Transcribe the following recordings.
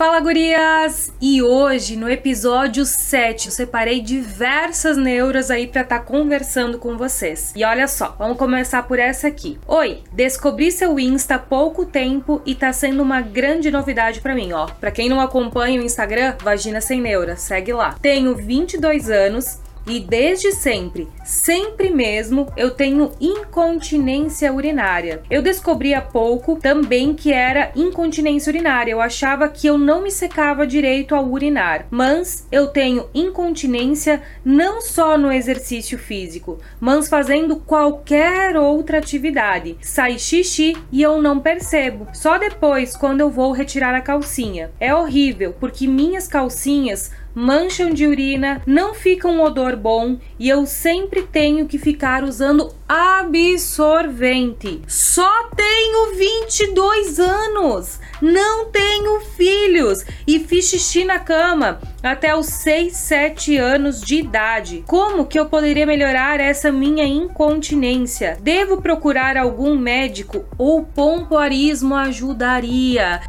Fala gurias! E hoje, no episódio 7, eu separei diversas neuras aí para estar tá conversando com vocês. E olha só, vamos começar por essa aqui. Oi, descobri seu Insta há pouco tempo e tá sendo uma grande novidade para mim, ó. Para quem não acompanha o Instagram, Vagina Sem Neura, segue lá. Tenho 22 anos e desde sempre, sempre mesmo, eu tenho incontinência urinária. Eu descobri há pouco também que era incontinência urinária. Eu achava que eu não me secava direito ao urinar, mas eu tenho incontinência não só no exercício físico, mas fazendo qualquer outra atividade. Sai xixi e eu não percebo. Só depois, quando eu vou retirar a calcinha. É horrível, porque minhas calcinhas mancham de urina, não fica um odor bom e eu sempre tenho que ficar usando absorvente. Só tenho 22 anos, não tenho filhos e fiz xixi na cama até os 6, 7 anos de idade. Como que eu poderia melhorar essa minha incontinência? Devo procurar algum médico ou pompoarismo ajudaria?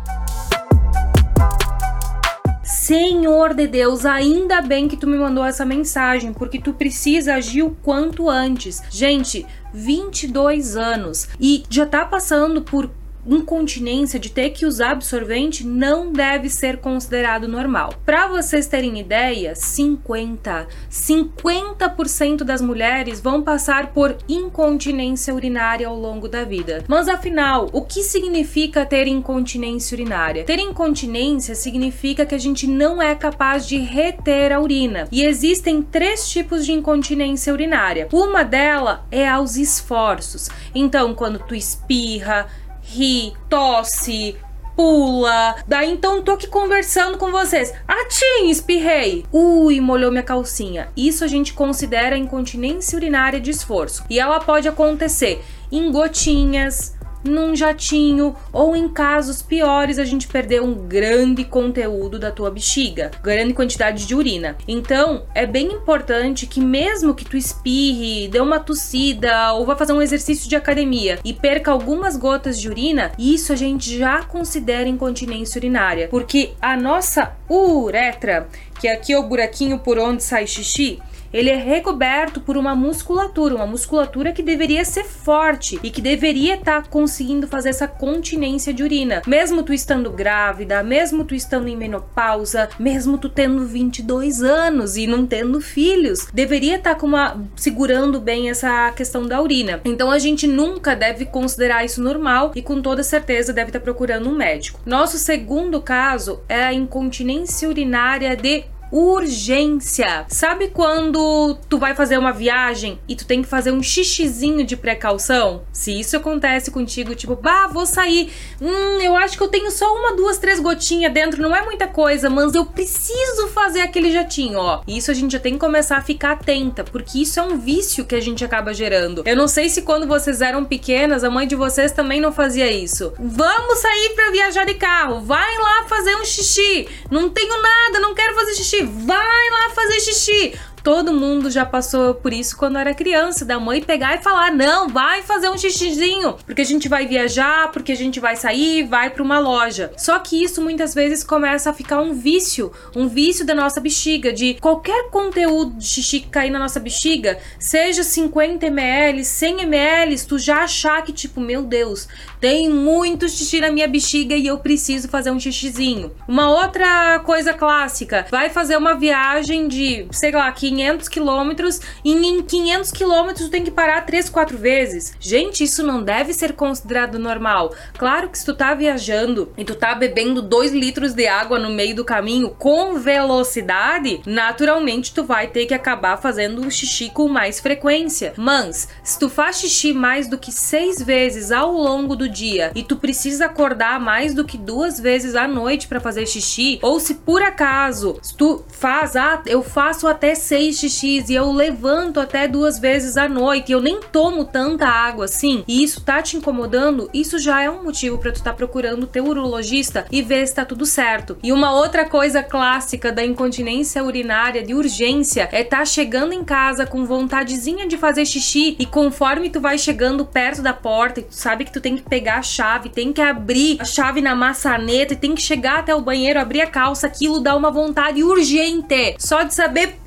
Senhor de Deus, ainda bem que tu me mandou essa mensagem, porque tu precisa agir o quanto antes. Gente, 22 anos e já tá passando por incontinência de ter que usar absorvente não deve ser considerado normal. Para vocês terem ideia, 50, 50% das mulheres vão passar por incontinência urinária ao longo da vida. Mas afinal, o que significa ter incontinência urinária? Ter incontinência significa que a gente não é capaz de reter a urina. E existem três tipos de incontinência urinária. Uma delas é aos esforços. Então, quando tu espirra, ri, tosse, pula. Daí então tô aqui conversando com vocês. Atim, espirrei. Ui, molhou minha calcinha. Isso a gente considera incontinência urinária de esforço. E ela pode acontecer em gotinhas, num jatinho ou em casos piores a gente perder um grande conteúdo da tua bexiga, grande quantidade de urina. Então, é bem importante que mesmo que tu espirre, dê uma tossida ou vá fazer um exercício de academia e perca algumas gotas de urina, isso a gente já considera incontinência urinária, porque a nossa uretra, que aqui é o buraquinho por onde sai xixi, ele é recoberto por uma musculatura, uma musculatura que deveria ser forte e que deveria estar tá conseguindo fazer essa continência de urina. Mesmo tu estando grávida, mesmo tu estando em menopausa, mesmo tu tendo 22 anos e não tendo filhos, deveria estar tá com uma segurando bem essa questão da urina. Então a gente nunca deve considerar isso normal e com toda certeza deve estar tá procurando um médico. Nosso segundo caso é a incontinência urinária de urgência. Sabe quando tu vai fazer uma viagem e tu tem que fazer um xixizinho de precaução? Se isso acontece contigo, tipo, bah, vou sair, hum, eu acho que eu tenho só uma, duas, três gotinhas dentro, não é muita coisa, mas eu preciso fazer aquele jatinho, ó. Isso a gente já tem que começar a ficar atenta, porque isso é um vício que a gente acaba gerando. Eu não sei se quando vocês eram pequenas, a mãe de vocês também não fazia isso. Vamos sair para viajar de carro, vai lá fazer um xixi. Não tenho nada, não quero fazer xixi vai lá fazer xixi. Todo mundo já passou por isso quando era criança, da mãe pegar e falar: "Não, vai fazer um xixizinho, porque a gente vai viajar, porque a gente vai sair, vai para uma loja". Só que isso muitas vezes começa a ficar um vício, um vício da nossa bexiga, de qualquer conteúdo de xixi que cair na nossa bexiga, seja 50 ml, 100 ml, tu já achar que tipo, meu Deus, tem muito xixi na minha bexiga e eu preciso fazer um xixizinho. Uma outra coisa clássica, vai fazer uma viagem de, sei lá, 500 quilômetros e em 500 quilômetros tem que parar 3, 4 vezes. Gente, isso não deve ser considerado normal. Claro que se tu tá viajando e tu tá bebendo 2 litros de água no meio do caminho com velocidade, naturalmente tu vai ter que acabar fazendo o xixi com mais frequência. Mas, se tu faz xixi mais do que 6 vezes ao longo do dia e tu precisa acordar mais do que duas vezes à noite para fazer xixi, ou se por acaso tu faz, ah, eu faço até 6 fez xixi e eu levanto até duas vezes à noite, e eu nem tomo tanta água assim, e isso tá te incomodando, isso já é um motivo para tu tá procurando o teu urologista e ver se tá tudo certo. E uma outra coisa clássica da incontinência urinária de urgência é tá chegando em casa com vontadezinha de fazer xixi e conforme tu vai chegando perto da porta e tu sabe que tu tem que pegar a chave, tem que abrir a chave na maçaneta e tem que chegar até o banheiro, abrir a calça, aquilo dá uma vontade urgente só de saber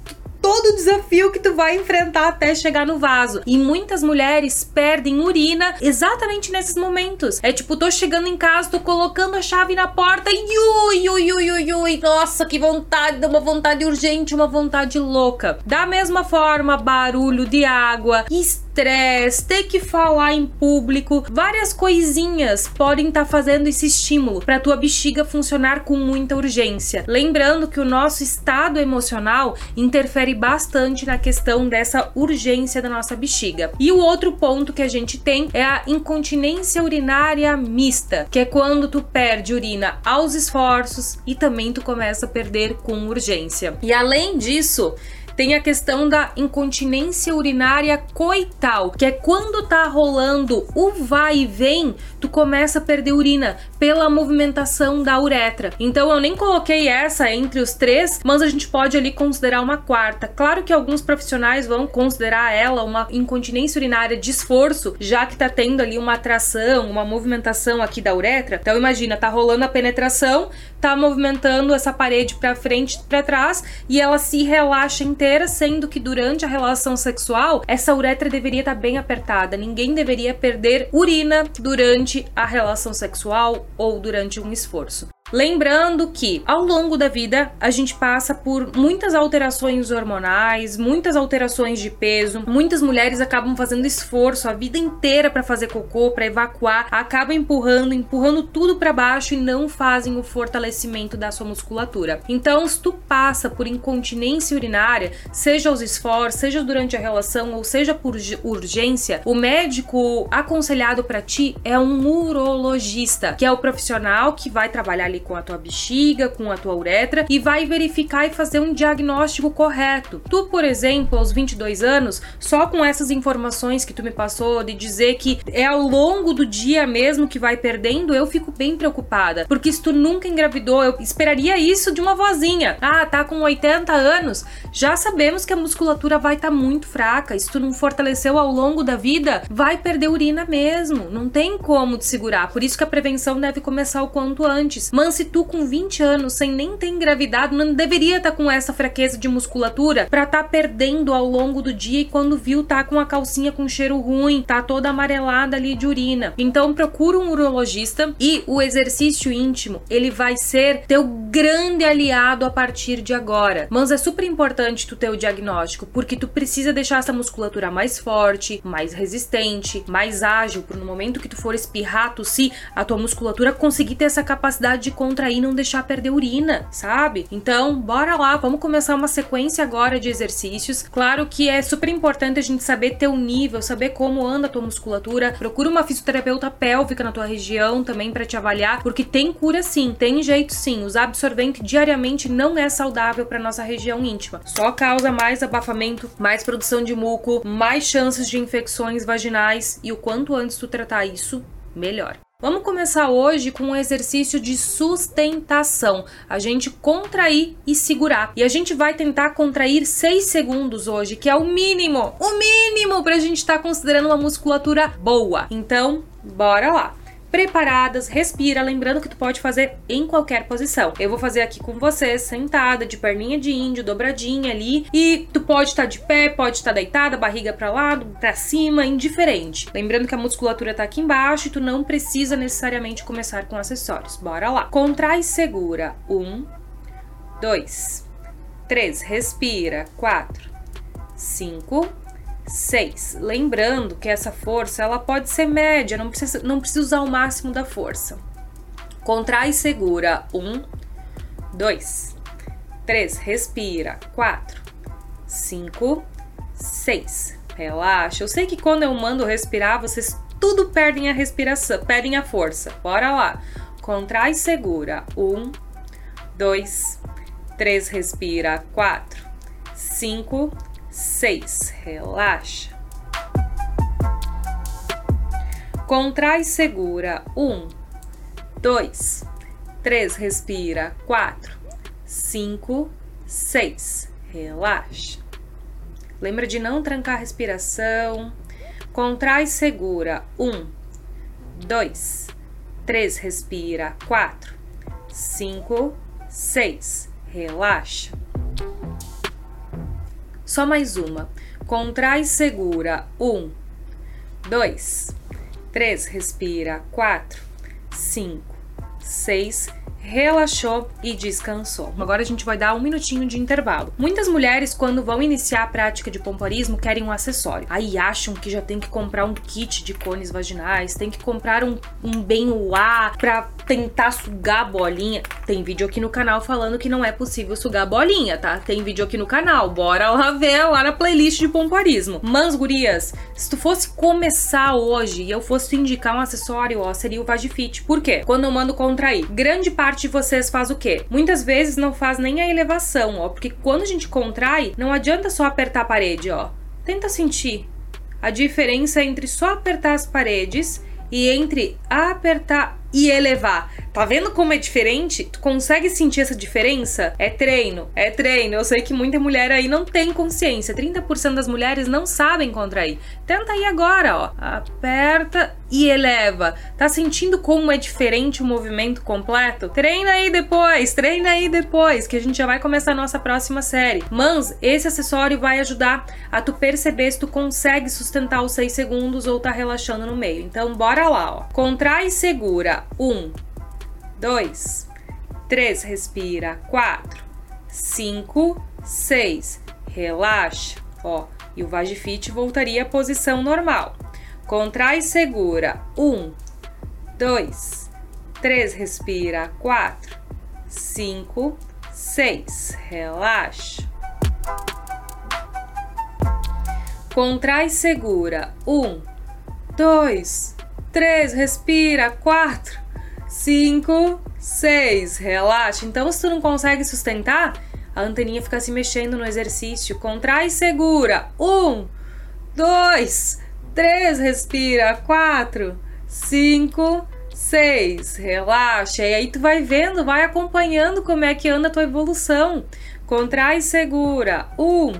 todo o desafio que tu vai enfrentar até chegar no vaso. E muitas mulheres perdem urina exatamente nesses momentos. É tipo, tô chegando em casa, tô colocando a chave na porta e ui, ui, ui, ui, ui, nossa, que vontade, uma vontade urgente, uma vontade louca. Da mesma forma, barulho de água, estresse, ter que falar em público, várias coisinhas podem estar tá fazendo esse estímulo para tua bexiga funcionar com muita urgência. Lembrando que o nosso estado emocional interfere bastante na questão dessa urgência da nossa bexiga. E o outro ponto que a gente tem é a incontinência urinária mista, que é quando tu perde urina aos esforços e também tu começa a perder com urgência. E além disso, tem a questão da incontinência urinária coital, que é quando tá rolando o vai e vem, tu começa a perder urina pela movimentação da uretra. Então eu nem coloquei essa entre os três, mas a gente pode ali considerar uma quarta. Claro que alguns profissionais vão considerar ela uma incontinência urinária de esforço, já que tá tendo ali uma atração, uma movimentação aqui da uretra. Então imagina, tá rolando a penetração, tá movimentando essa parede para frente, para trás e ela se relaxa inteira, sendo que durante a relação sexual essa uretra deveria estar tá bem apertada. Ninguém deveria perder urina durante a relação sexual ou durante um esforço. Lembrando que ao longo da vida a gente passa por muitas alterações hormonais, muitas alterações de peso. Muitas mulheres acabam fazendo esforço a vida inteira para fazer cocô, para evacuar, acabam empurrando, empurrando tudo para baixo e não fazem o fortalecimento da sua musculatura. Então, se tu passa por incontinência urinária, seja aos esforços, seja durante a relação ou seja por urgência, o médico aconselhado para ti é um urologista, que é o profissional que vai trabalhar ali com a tua bexiga, com a tua uretra e vai verificar e fazer um diagnóstico correto. Tu, por exemplo, aos 22 anos, só com essas informações que tu me passou de dizer que é ao longo do dia mesmo que vai perdendo, eu fico bem preocupada, porque se tu nunca engravidou, eu esperaria isso de uma vozinha. Ah, tá com 80 anos, já sabemos que a musculatura vai estar tá muito fraca. Se tu não fortaleceu ao longo da vida, vai perder urina mesmo. Não tem como te segurar. Por isso que a prevenção deve começar o quanto antes. Mas se tu com 20 anos, sem nem ter engravidado, não deveria estar tá com essa fraqueza de musculatura estar tá perdendo ao longo do dia e quando viu tá com a calcinha com cheiro ruim, tá toda amarelada ali de urina. Então procura um urologista e o exercício íntimo, ele vai ser teu grande aliado a partir de agora. Mas é super importante tu ter o diagnóstico, porque tu precisa deixar essa musculatura mais forte, mais resistente, mais ágil, para no momento que tu for espirrar, tossir, a tua musculatura conseguir ter essa capacidade de contrair, não deixar perder urina, sabe? Então, bora lá, vamos começar uma sequência agora de exercícios. Claro que é super importante a gente saber teu nível, saber como anda a tua musculatura. Procura uma fisioterapeuta pélvica na tua região também para te avaliar, porque tem cura sim, tem jeito sim. Usar absorvente diariamente não é saudável para nossa região íntima. Só causa mais abafamento, mais produção de muco, mais chances de infecções vaginais e o quanto antes tu tratar isso, melhor. Vamos começar hoje com um exercício de sustentação. A gente contrair e segurar. E a gente vai tentar contrair 6 segundos hoje, que é o mínimo, o mínimo para a gente estar tá considerando uma musculatura boa. Então, bora lá preparadas, respira, lembrando que tu pode fazer em qualquer posição. Eu vou fazer aqui com você, sentada, de perninha de índio, dobradinha ali, e tu pode estar tá de pé, pode estar tá deitada, barriga para lado, para cima, indiferente. Lembrando que a musculatura tá aqui embaixo e tu não precisa necessariamente começar com acessórios. Bora lá. Contrai e segura. Um, dois, três, respira. Quatro, cinco 6. Lembrando que essa força ela pode ser média, não precisa, não precisa usar o máximo da força. Contrai e segura. 1, 2, 3. Respira. 4, 5, 6. Relaxa. Eu sei que quando eu mando respirar, vocês tudo perdem a respiração, perdem a força. Bora lá. Contrai e segura. 1, 2, 3. Respira. 4, 5, 6. Relaxa. Contrai segura. 1, 2, 3. Respira. 4, 5, 6. Relaxa. Lembra de não trancar a respiração. Contrai segura. 1, 2, 3. Respira. 4, 5, 6. Relaxa. Só mais uma. Contrai e segura. Um, dois, três, respira. Quatro, cinco, seis, relaxou e descansou. Agora a gente vai dar um minutinho de intervalo. Muitas mulheres, quando vão iniciar a prática de pompoarismo, querem um acessório. Aí acham que já tem que comprar um kit de cones vaginais, tem que comprar um, um bem uá pra tentar sugar bolinha. Tem vídeo aqui no canal falando que não é possível sugar bolinha, tá? Tem vídeo aqui no canal. Bora lá ver lá na playlist de pompoarismo. Mas, gurias, se tu fosse começar hoje e eu fosse te indicar um acessório, ó, seria o Vagifit. Por quê? Quando eu mando contrair, grande parte de vocês faz o quê? Muitas vezes não faz nem a elevação, ó, porque quando a gente contrai, não adianta só apertar a parede, ó. Tenta sentir a diferença entre só apertar as paredes e entre apertar e elevar. Tá vendo como é diferente? Tu consegue sentir essa diferença? É treino, é treino. Eu sei que muita mulher aí não tem consciência. 30% das mulheres não sabem contrair. Tenta aí agora, ó. Aperta e eleva. Tá sentindo como é diferente o movimento completo? Treina aí depois, treina aí depois, que a gente já vai começar a nossa próxima série. Mas esse acessório vai ajudar a tu perceber se tu consegue sustentar os 6 segundos ou tá relaxando no meio. Então bora lá, ó. Contrai e segura. Um, dois, três, respira. Quatro, cinco, seis, relaxa. Ó, e o Vagifit voltaria à posição normal. Contrai e segura. Um, dois, três, respira. Quatro, cinco, seis, relaxa. Contrai e segura. Um, dois, três, respira, quatro, cinco, seis, relaxa. Então, se tu não consegue sustentar, a anteninha fica se mexendo no exercício. Contrai e segura. Um, dois, três, respira, quatro, cinco, seis, relaxa. E aí tu vai vendo, vai acompanhando como é que anda a tua evolução. Contrai e segura. Um,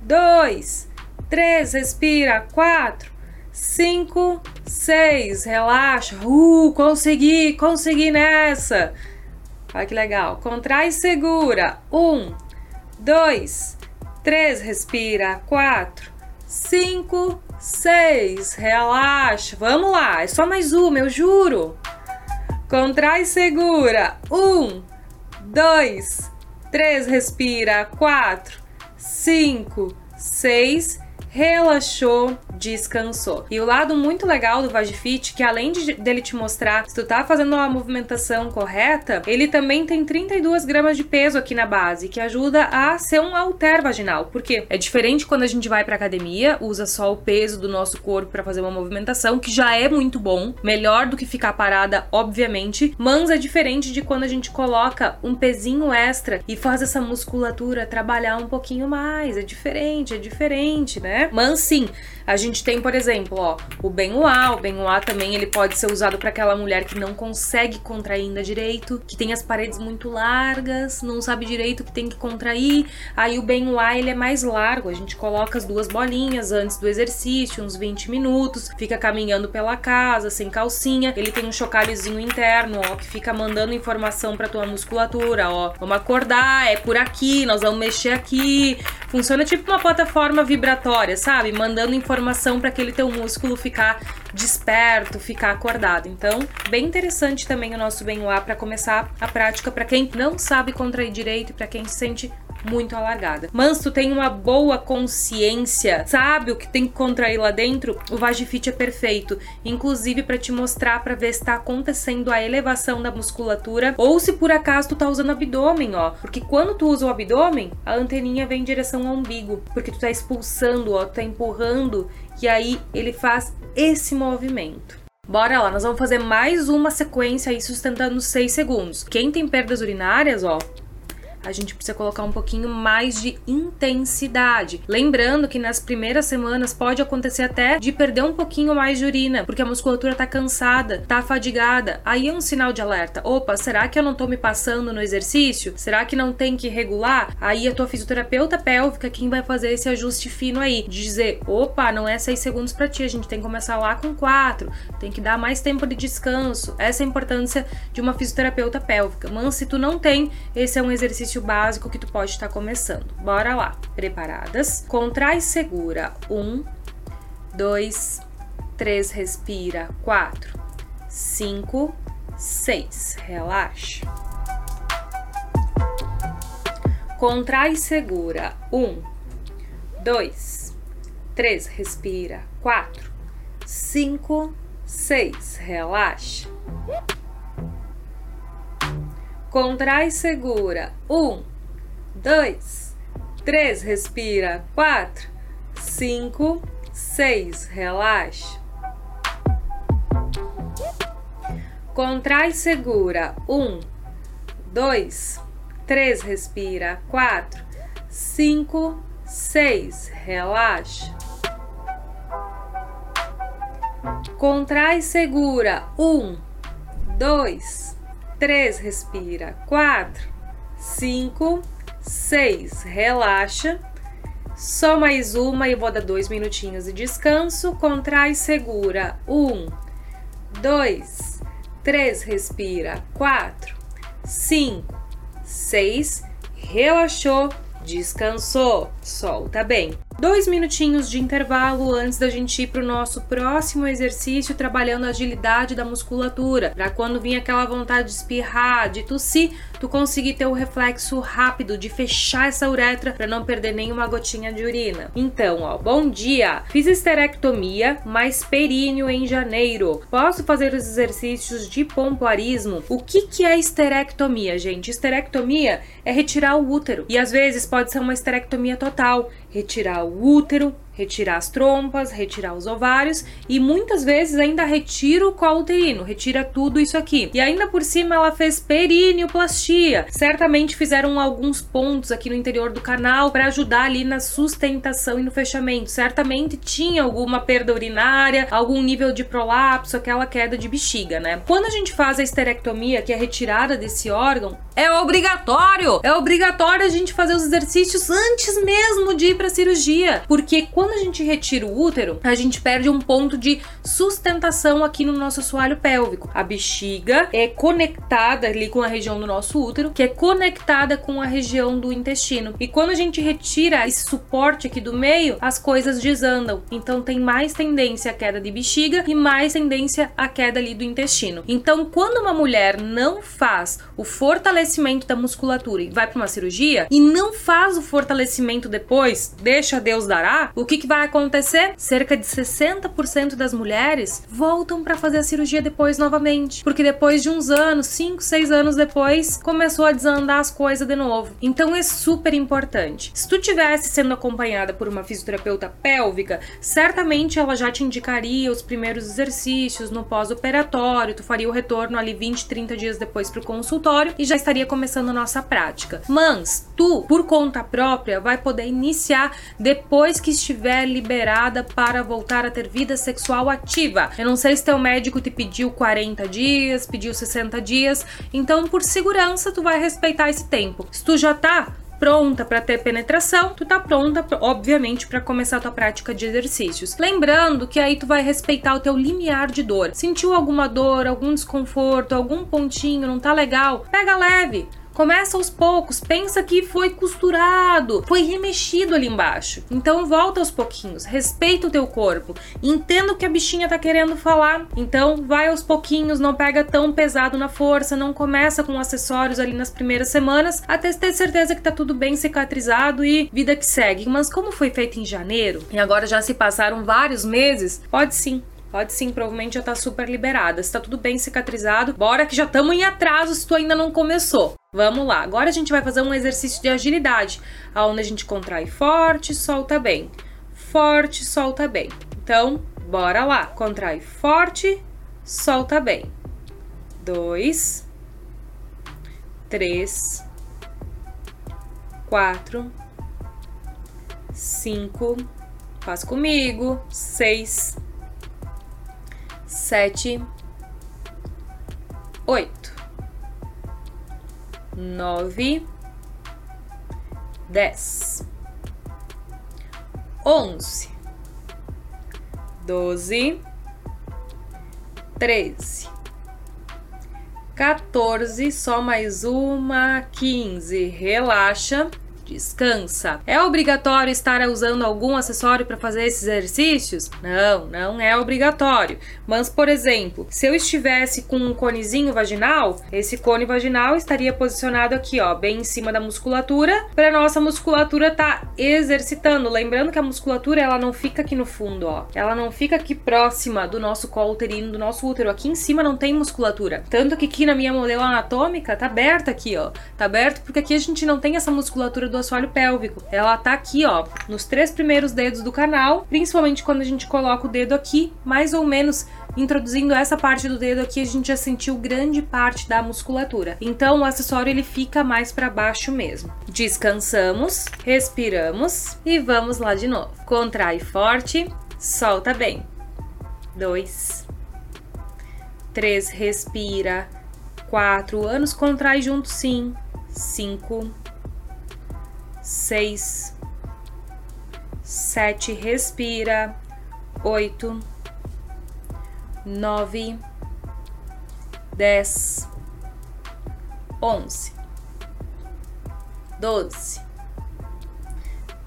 dois, três, respira, quatro, cinco, seis, relaxa. Uh, consegui, consegui nessa. Olha que legal. Contrai e segura. Um, dois, três, respira. Quatro, cinco, seis, relaxa. Vamos lá, é só mais uma, eu juro. Contrai e segura. Um, dois, três, respira. Quatro, cinco, seis, relaxou, descansou. E o lado muito legal do Vagifit, que além de, dele te mostrar se tu tá fazendo uma movimentação correta, ele também tem 32 gramas de peso aqui na base, que ajuda a ser um halter vaginal. Porque é diferente quando a gente vai pra academia, usa só o peso do nosso corpo para fazer uma movimentação, que já é muito bom, melhor do que ficar parada, obviamente, mas é diferente de quando a gente coloca um pezinho extra e faz essa musculatura trabalhar um pouquinho mais. É diferente, é diferente, né? Mas sim, a gente tem, por exemplo, ó, o Benoit. O Benoit também ele pode ser usado para aquela mulher que não consegue contrair ainda direito, que tem as paredes muito largas, não sabe direito que tem que contrair. Aí o Benoit ele é mais largo, a gente coloca as duas bolinhas antes do exercício, uns 20 minutos, fica caminhando pela casa sem calcinha. Ele tem um chocalhozinho interno, ó, que fica mandando informação para tua musculatura, ó. Vamos acordar, é por aqui, nós vamos mexer aqui. Funciona tipo uma plataforma vibratória sabe? Mandando informação para aquele teu músculo ficar desperto, ficar acordado. Então, bem interessante também o nosso Benoit para começar a prática para quem não sabe contrair direito e para quem se sente muito alargada. Mas tu tem uma boa consciência, sabe o que tem que contrair lá dentro, o Vagifit é perfeito, inclusive para te mostrar para ver se tá acontecendo a elevação da musculatura ou se por acaso tu tá usando abdômen, ó. Porque quando tu usa o abdômen, a anteninha vem em direção ao umbigo, porque tu tá expulsando, ó, tu tá empurrando e aí ele faz esse movimento. Bora lá, nós vamos fazer mais uma sequência aí sustentando 6 segundos. Quem tem perdas urinárias, ó, a gente precisa colocar um pouquinho mais de intensidade. Lembrando que nas primeiras semanas pode acontecer até de perder um pouquinho mais de urina, porque a musculatura tá cansada, tá fadigada. Aí é um sinal de alerta. Opa, será que eu não tô me passando no exercício? Será que não tem que regular? Aí a tua fisioterapeuta pélvica quem vai fazer esse ajuste fino aí, de dizer, opa, não é 6 segundos para ti, a gente tem que começar lá com 4, tem que dar mais tempo de descanso. Essa é a importância de uma fisioterapeuta pélvica. Mas se tu não tem, esse é um exercício básico que tu pode estar começando. Bora lá. Preparadas? Contrai segura. Um, dois, três, respira. Quatro, cinco, seis. Relaxa. Contrai e segura. Um, dois, três, respira. Quatro, cinco, seis. Relaxa. Contrai segura. Um, dois, três, respira. Quatro, cinco, seis. Relaxa. Contrai segura. Um, dois, 3, respira. 4, 5, 6, relaxa. Contrai segura. 1, 2, 3, respira. 4, 5, 6, relaxa. Só mais uma e vou dar dois minutinhos de descanso. Contrai e segura. 1, 2, 3, respira. 4, 5, 6. Relaxou, descansou, solta bem. Dois minutinhos de intervalo antes da gente ir para o nosso próximo exercício, trabalhando a agilidade da musculatura, para quando vir aquela vontade de espirrar, de tossir, tu conseguir ter o reflexo rápido de fechar essa uretra para não perder nenhuma gotinha de urina. Então, ó, bom dia! Fiz esterectomia, mais períneo em janeiro. Posso fazer os exercícios de pompoarismo? O que que é esterectomia, gente? Esterectomia é retirar o útero e às vezes pode ser uma esterectomia total retirar o útero, retirar as trompas, retirar os ovários e muitas vezes ainda retira o colo uterino, retira tudo isso aqui. E ainda por cima ela fez perineoplastia. Certamente fizeram alguns pontos aqui no interior do canal para ajudar ali na sustentação e no fechamento. Certamente tinha alguma perda urinária, algum nível de prolapso, aquela queda de bexiga, né? Quando a gente faz a esterectomia, que é a retirada desse órgão, é obrigatório! É obrigatório a gente fazer os exercícios antes mesmo de ir para cirurgia, porque quando a gente retira o útero, a gente perde um ponto de sustentação aqui no nosso assoalho pélvico. A bexiga é conectada ali com a região do nosso útero, que é conectada com a região do intestino. E quando a gente retira esse suporte aqui do meio, as coisas desandam. Então tem mais tendência à queda de bexiga e mais tendência à queda ali do intestino. Então, quando uma mulher não faz o fortalecimento da musculatura e vai para uma cirurgia e não faz o fortalecimento depois, deixa Deus dará, o que, que vai acontecer? Cerca de 60% das mulheres voltam para fazer a cirurgia depois novamente, porque depois de uns anos, 5, 6 anos depois, começou a desandar as coisas de novo. Então é super importante. Se tu tivesse sendo acompanhada por uma fisioterapeuta pélvica, certamente ela já te indicaria os primeiros exercícios no pós-operatório, tu faria o retorno ali 20, 30 dias depois pro consultório e já estaria começando a nossa prática. Mas tu, por conta própria, vai poder iniciar depois que estiver liberada para voltar a ter vida sexual ativa. Eu não sei se teu médico te pediu 40 dias, pediu 60 dias, então por segurança tu vai respeitar esse tempo. Se tu já tá pronta para ter penetração, tu tá pronta, obviamente, para começar a tua prática de exercícios. Lembrando que aí tu vai respeitar o teu limiar de dor. Sentiu alguma dor, algum desconforto, algum pontinho, não tá legal? Pega leve. Começa aos poucos, pensa que foi costurado, foi remexido ali embaixo. Então volta aos pouquinhos, respeita o teu corpo, entenda o que a bichinha tá querendo falar. Então vai aos pouquinhos, não pega tão pesado na força, não começa com acessórios ali nas primeiras semanas, até ter certeza que tá tudo bem cicatrizado e vida que segue. Mas como foi feito em janeiro e agora já se passaram vários meses, pode sim Pode sim, provavelmente já tá super liberada. Se tá tudo bem cicatrizado, bora que já estamos em atraso se tu ainda não começou. Vamos lá. Agora a gente vai fazer um exercício de agilidade, aonde a gente contrai forte, solta bem. Forte, solta bem. Então, bora lá. Contrai forte, solta bem. Dois, três, quatro, cinco, faz comigo, seis, sete, oito, nove, dez, onze, doze, treze, 14, só mais uma, 15. Relaxa descansa. É obrigatório estar usando algum acessório para fazer esses exercícios? Não, não é obrigatório. Mas, por exemplo, se eu estivesse com um conezinho vaginal, esse cone vaginal estaria posicionado aqui, ó, bem em cima da musculatura, para nossa musculatura tá exercitando. Lembrando que a musculatura ela não fica aqui no fundo, ó. Ela não fica aqui próxima do nosso colo uterino, do nosso útero. Aqui em cima não tem musculatura. Tanto que aqui na minha modelo anatômica tá aberta aqui, ó. Tá aberto porque aqui a gente não tem essa musculatura do do assoalho pélvico. Ela tá aqui, ó, nos três primeiros dedos do canal, principalmente quando a gente coloca o dedo aqui, mais ou menos introduzindo essa parte do dedo aqui, a gente já sentiu grande parte da musculatura. Então o acessório ele fica mais para baixo mesmo. Descansamos, respiramos e vamos lá de novo. Contrai forte, solta bem. Dois, três, respira. Quatro, anos contrai junto sim. Cinco, seis, sete, respira, oito, nove, dez, onze, doze,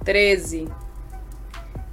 treze,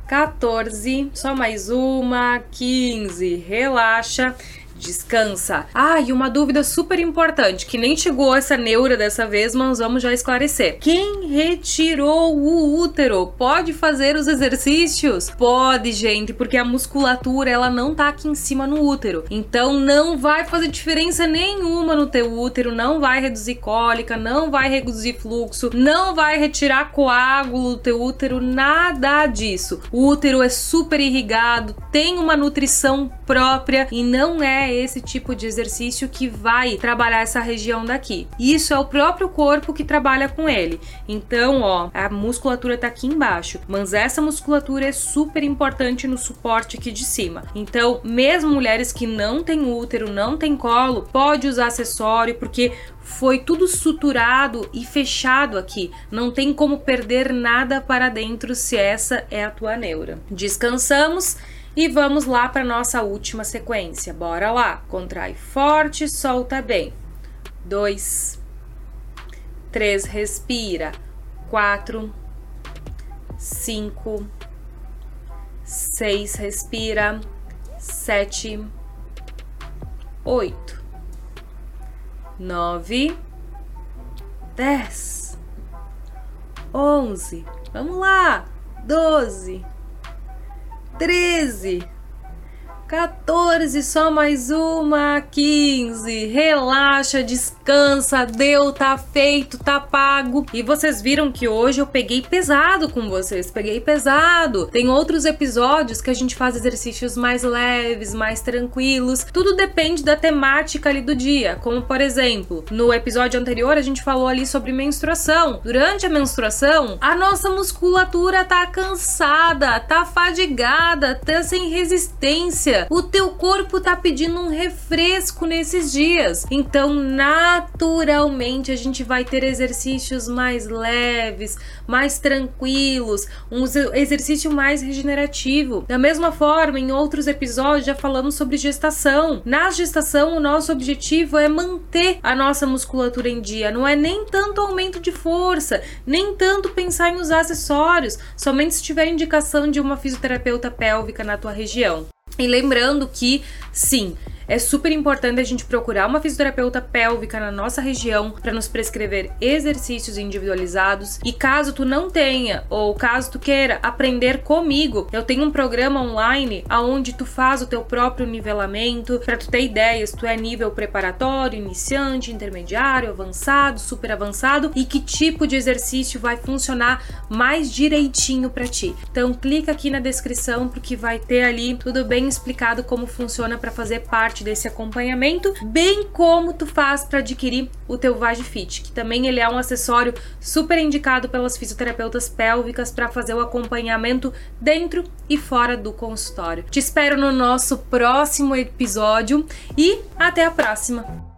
14, só mais uma, 15, relaxa descansa. Ah, e uma dúvida super importante, que nem chegou essa neura dessa vez, mas vamos já esclarecer. Quem retirou o útero pode fazer os exercícios? Pode, gente, porque a musculatura ela não tá aqui em cima no útero. Então não vai fazer diferença nenhuma no teu útero, não vai reduzir cólica, não vai reduzir fluxo, não vai retirar coágulo do teu útero, nada disso. O útero é super irrigado, tem uma nutrição própria e não é é esse tipo de exercício que vai trabalhar essa região daqui. Isso é o próprio corpo que trabalha com ele. Então, ó, a musculatura tá aqui embaixo, mas essa musculatura é super importante no suporte aqui de cima. Então, mesmo mulheres que não têm útero, não têm colo, pode usar acessório porque foi tudo suturado e fechado aqui. Não tem como perder nada para dentro se essa é a tua neura. Descansamos e vamos lá para nossa última sequência. Bora lá. Contrai forte, solta bem. Dois, três, respira. Quatro, cinco, seis, respira. Sete, oito, nove, dez, onze. Vamos lá. Doze 13 14, só mais uma, 15. Relaxa, descansa, deu, tá feito, tá pago. E vocês viram que hoje eu peguei pesado com vocês, peguei pesado. Tem outros episódios que a gente faz exercícios mais leves, mais tranquilos. Tudo depende da temática ali do dia. Como por exemplo, no episódio anterior a gente falou ali sobre menstruação. Durante a menstruação, a nossa musculatura tá cansada, tá fadigada, tá sem resistência o teu corpo tá pedindo um refresco nesses dias. Então, naturalmente, a gente vai ter exercícios mais leves, mais tranquilos, um exercício mais regenerativo. Da mesma forma, em outros episódios já falamos sobre gestação. Na gestação, o nosso objetivo é manter a nossa musculatura em dia, não é nem tanto aumento de força, nem tanto pensar em usar acessórios, somente se tiver indicação de uma fisioterapeuta pélvica na tua região. E lembrando que, sim, é super importante a gente procurar uma fisioterapeuta pélvica na nossa região para nos prescrever exercícios individualizados. E caso tu não tenha ou caso tu queira aprender comigo, eu tenho um programa online aonde tu faz o teu próprio nivelamento para tu ter ideias, tu é nível preparatório, iniciante, intermediário, avançado, super avançado e que tipo de exercício vai funcionar mais direitinho para ti. Então clica aqui na descrição porque vai ter ali tudo bem explicado como funciona para fazer parte parte desse acompanhamento, bem como tu faz para adquirir o teu Vagifit, que também ele é um acessório super indicado pelas fisioterapeutas pélvicas para fazer o acompanhamento dentro e fora do consultório. Te espero no nosso próximo episódio e até a próxima.